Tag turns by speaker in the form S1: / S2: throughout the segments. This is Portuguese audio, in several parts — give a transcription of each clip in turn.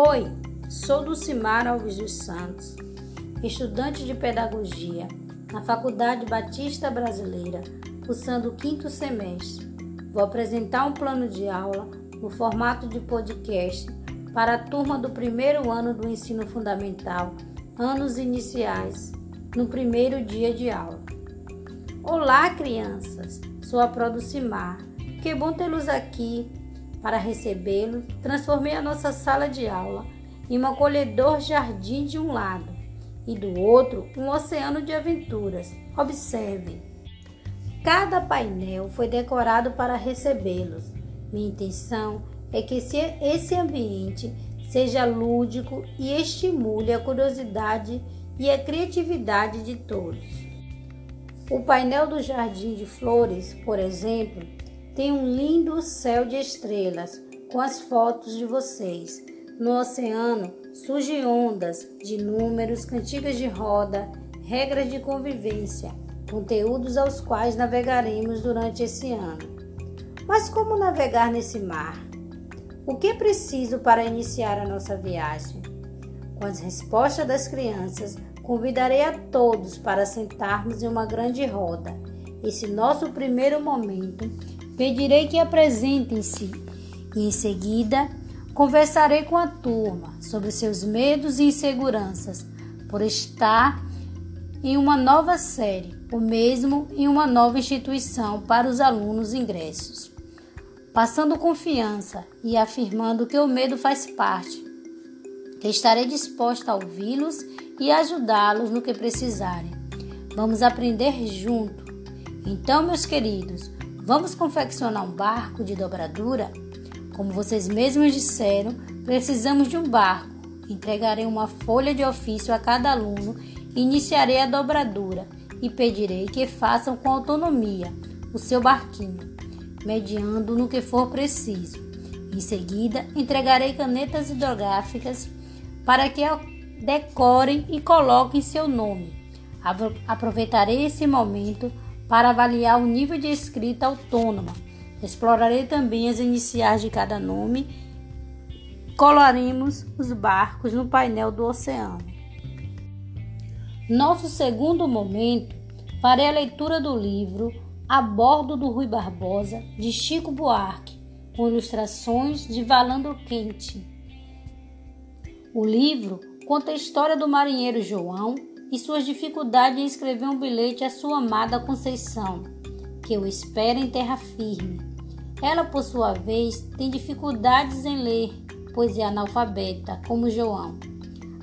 S1: Oi, sou Dulcimar Alves dos Santos, estudante de Pedagogia na Faculdade Batista Brasileira, cursando o quinto semestre. Vou apresentar um plano de aula no formato de podcast para a turma do primeiro ano do ensino fundamental, anos iniciais, no primeiro dia de aula. Olá, crianças! Sou a Producimar. Que bom tê-los aqui para recebê-los, transformei a nossa sala de aula em um acolhedor jardim de um lado e do outro um oceano de aventuras. Observe. Cada painel foi decorado para recebê-los. Minha intenção é que esse ambiente seja lúdico e estimule a curiosidade e a criatividade de todos. O painel do Jardim de Flores, por exemplo, tem um lindo céu de estrelas com as fotos de vocês. No oceano surgem ondas de números, cantigas de roda, regras de convivência, conteúdos aos quais navegaremos durante esse ano. Mas como navegar nesse mar? O que é preciso para iniciar a nossa viagem? Com as respostas das crianças, convidarei a todos para sentarmos em uma grande roda. Esse nosso primeiro momento Pedirei que apresentem-se e, em seguida, conversarei com a turma sobre seus medos e inseguranças por estar em uma nova série, ou mesmo em uma nova instituição para os alunos ingressos, passando confiança e afirmando que o medo faz parte, que estarei disposta a ouvi-los e ajudá-los no que precisarem. Vamos aprender junto. Então, meus queridos, Vamos confeccionar um barco de dobradura? Como vocês mesmos disseram, precisamos de um barco. Entregarei uma folha de ofício a cada aluno, iniciarei a dobradura e pedirei que façam com autonomia o seu barquinho, mediando no que for preciso. Em seguida, entregarei canetas hidrográficas para que decorem e coloquem seu nome. Aproveitarei esse momento para avaliar o nível de escrita autônoma. Explorarei também as iniciais de cada nome. Coloremos os barcos no painel do oceano. Nosso segundo momento, farei a leitura do livro A Bordo do Rui Barbosa, de Chico Buarque, com ilustrações de Valando Quente. O livro conta a história do marinheiro João e suas dificuldades em escrever um bilhete à sua amada Conceição, que o espera em terra firme. Ela, por sua vez, tem dificuldades em ler, pois é analfabeta, como João.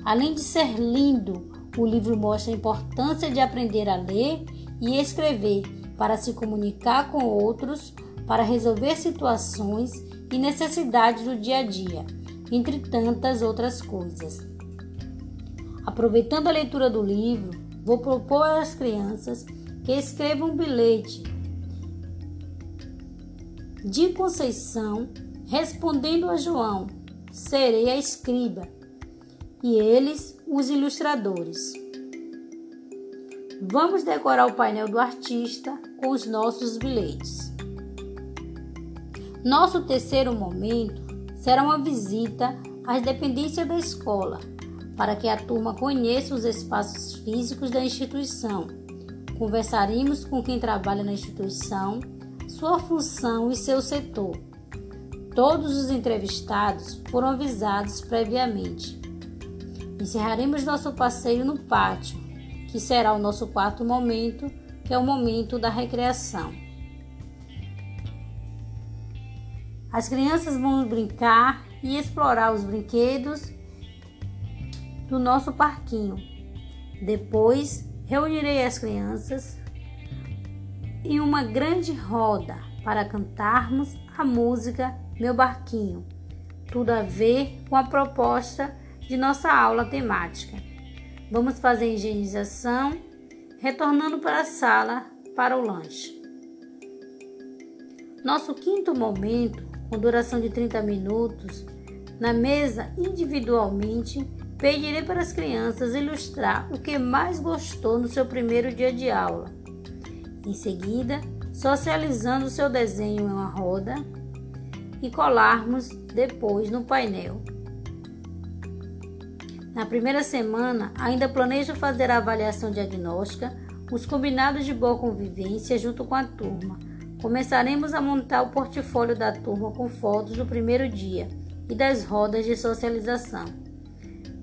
S1: Além de ser lindo, o livro mostra a importância de aprender a ler e escrever para se comunicar com outros, para resolver situações e necessidades do dia a dia, entre tantas outras coisas. Aproveitando a leitura do livro, vou propor às crianças que escrevam um bilhete de Conceição respondendo a João: serei a escriba, e eles os ilustradores. Vamos decorar o painel do artista com os nossos bilhetes. Nosso terceiro momento será uma visita às dependências da escola para que a turma conheça os espaços físicos da instituição. Conversaremos com quem trabalha na instituição, sua função e seu setor. Todos os entrevistados foram avisados previamente. Encerraremos nosso passeio no pátio, que será o nosso quarto momento, que é o momento da recreação. As crianças vão brincar e explorar os brinquedos do nosso parquinho. Depois, reunirei as crianças em uma grande roda para cantarmos a música Meu Barquinho. Tudo a ver com a proposta de nossa aula temática. Vamos fazer higienização, retornando para a sala para o lanche. Nosso quinto momento, com duração de 30 minutos, na mesa individualmente, Pedirei para as crianças ilustrar o que mais gostou no seu primeiro dia de aula. Em seguida, socializando o seu desenho em uma roda e colarmos depois no painel. Na primeira semana, ainda planejo fazer a avaliação diagnóstica, os combinados de boa convivência junto com a turma. Começaremos a montar o portfólio da turma com fotos do primeiro dia e das rodas de socialização.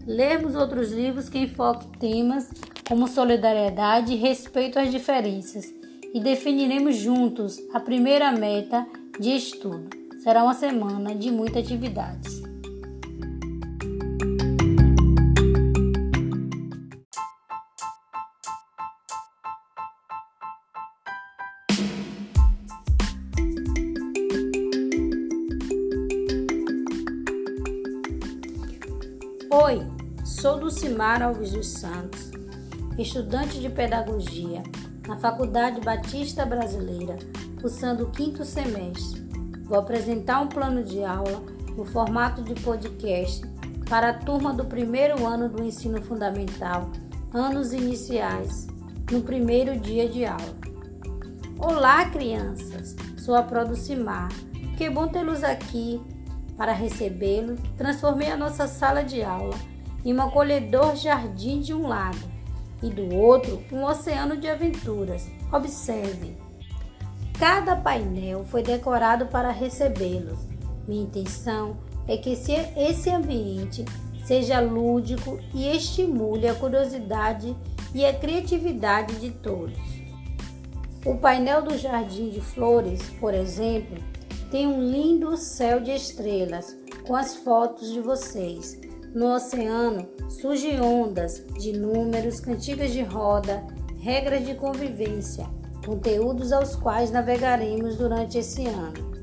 S1: Lermos outros livros que enfoquem temas como solidariedade e respeito às diferenças e definiremos juntos a primeira meta de estudo. Será uma semana de muitas atividades. Sou Dulcimar Alves dos Santos, estudante de Pedagogia na Faculdade Batista Brasileira, cursando o quinto semestre. Vou apresentar um plano de aula no formato de podcast para a turma do primeiro ano do ensino fundamental, anos iniciais, no primeiro dia de aula. Olá, crianças! Sou a Producimar. Que bom tê-los aqui para recebê-lo, transformei a nossa sala de aula em um acolhedor jardim de um lado e do outro um oceano de aventuras. Observem. Cada painel foi decorado para recebê-los. Minha intenção é que esse ambiente seja lúdico e estimule a curiosidade e a criatividade de todos. O painel do Jardim de Flores, por exemplo, tem um lindo céu de estrelas com as fotos de vocês. No oceano surgem ondas de números, cantigas de roda, regras de convivência, conteúdos aos quais navegaremos durante esse ano.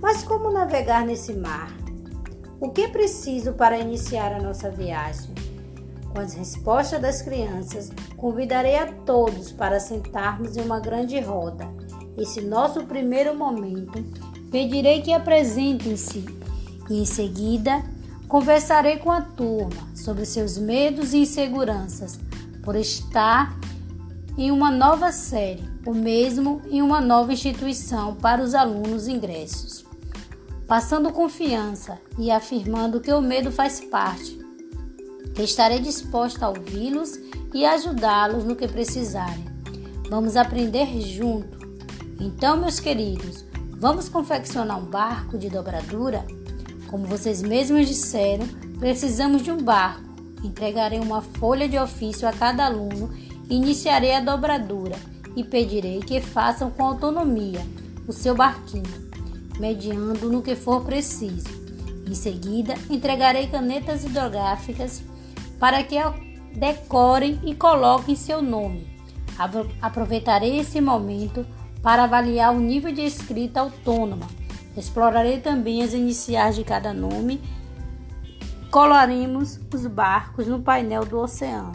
S1: Mas como navegar nesse mar? O que é preciso para iniciar a nossa viagem? Com as respostas das crianças, convidarei a todos para sentarmos em uma grande roda. Esse nosso primeiro momento Pedirei que apresentem-se e, em seguida, conversarei com a turma sobre seus medos e inseguranças por estar em uma nova série, ou mesmo em uma nova instituição para os alunos ingressos. Passando confiança e afirmando que o medo faz parte, estarei disposta a ouvi-los e ajudá-los no que precisarem. Vamos aprender junto. Então, meus queridos, Vamos confeccionar um barco de dobradura? Como vocês mesmos disseram, precisamos de um barco. Entregarei uma folha de ofício a cada aluno, iniciarei a dobradura e pedirei que façam com autonomia o seu barquinho, mediando no que for preciso. Em seguida, entregarei canetas hidrográficas para que decorem e coloquem seu nome. Aproveitarei esse momento para avaliar o nível de escrita autônoma. Explorarei também as iniciais de cada nome. Coloremos os barcos no painel do oceano.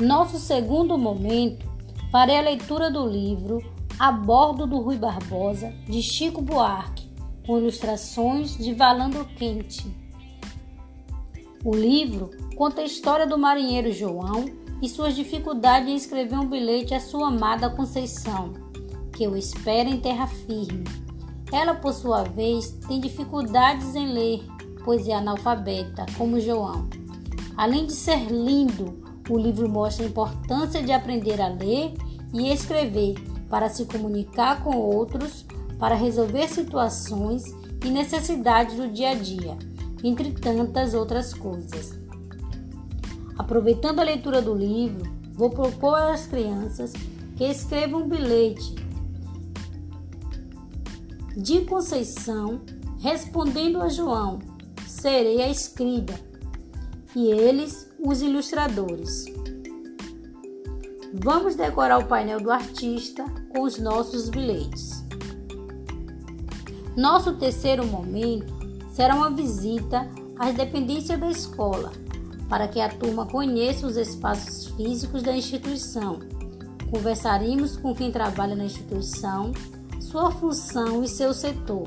S1: Nosso segundo momento, farei a leitura do livro A Bordo do Rui Barbosa, de Chico Buarque, com ilustrações de Valando Quente. O livro conta a história do marinheiro João e suas dificuldades em escrever um bilhete à sua amada Conceição, que o espera em terra firme. Ela, por sua vez, tem dificuldades em ler, pois é analfabeta, como João. Além de ser lindo, o livro mostra a importância de aprender a ler e escrever para se comunicar com outros, para resolver situações e necessidades do dia a dia, entre tantas outras coisas. Aproveitando a leitura do livro, vou propor às crianças que escrevam um bilhete de Conceição respondendo a João: serei a escriba, e eles os ilustradores. Vamos decorar o painel do artista com os nossos bilhetes. Nosso terceiro momento será uma visita às dependências da escola para que a turma conheça os espaços físicos da instituição. Conversaremos com quem trabalha na instituição, sua função e seu setor.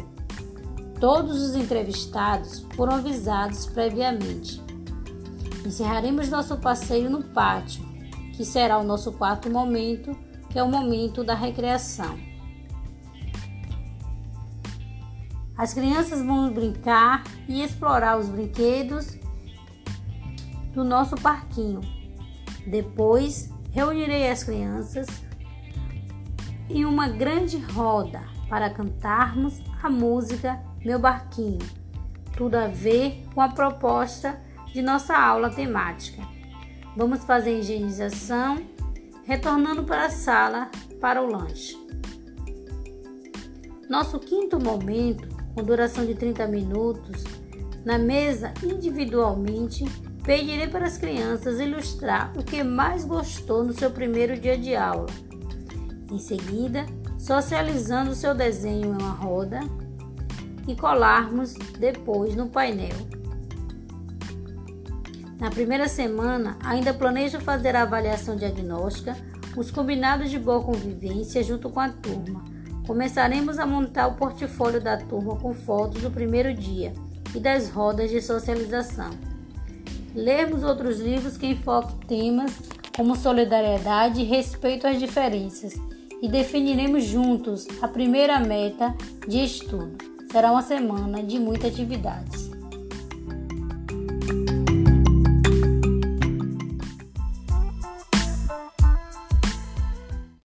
S1: Todos os entrevistados foram avisados previamente. Encerraremos nosso passeio no pátio, que será o nosso quarto momento, que é o momento da recreação. As crianças vão brincar e explorar os brinquedos do nosso parquinho. Depois, reunirei as crianças em uma grande roda para cantarmos a música Meu Barquinho. Tudo a ver com a proposta de nossa aula temática. Vamos fazer higienização, retornando para a sala para o lanche. Nosso quinto momento, com duração de 30 minutos, na mesa individualmente, pedirei para as crianças ilustrar o que mais gostou no seu primeiro dia de aula. Em seguida, socializando seu desenho em uma roda e colarmos depois no painel. Na primeira semana, ainda planejo fazer a avaliação diagnóstica, os combinados de boa convivência junto com a turma. Começaremos a montar o portfólio da turma com fotos do primeiro dia e das rodas de socialização. Lermos outros livros que enfoquem temas como solidariedade e respeito às diferenças e definiremos juntos a primeira meta de estudo. Será uma semana de muitas atividades.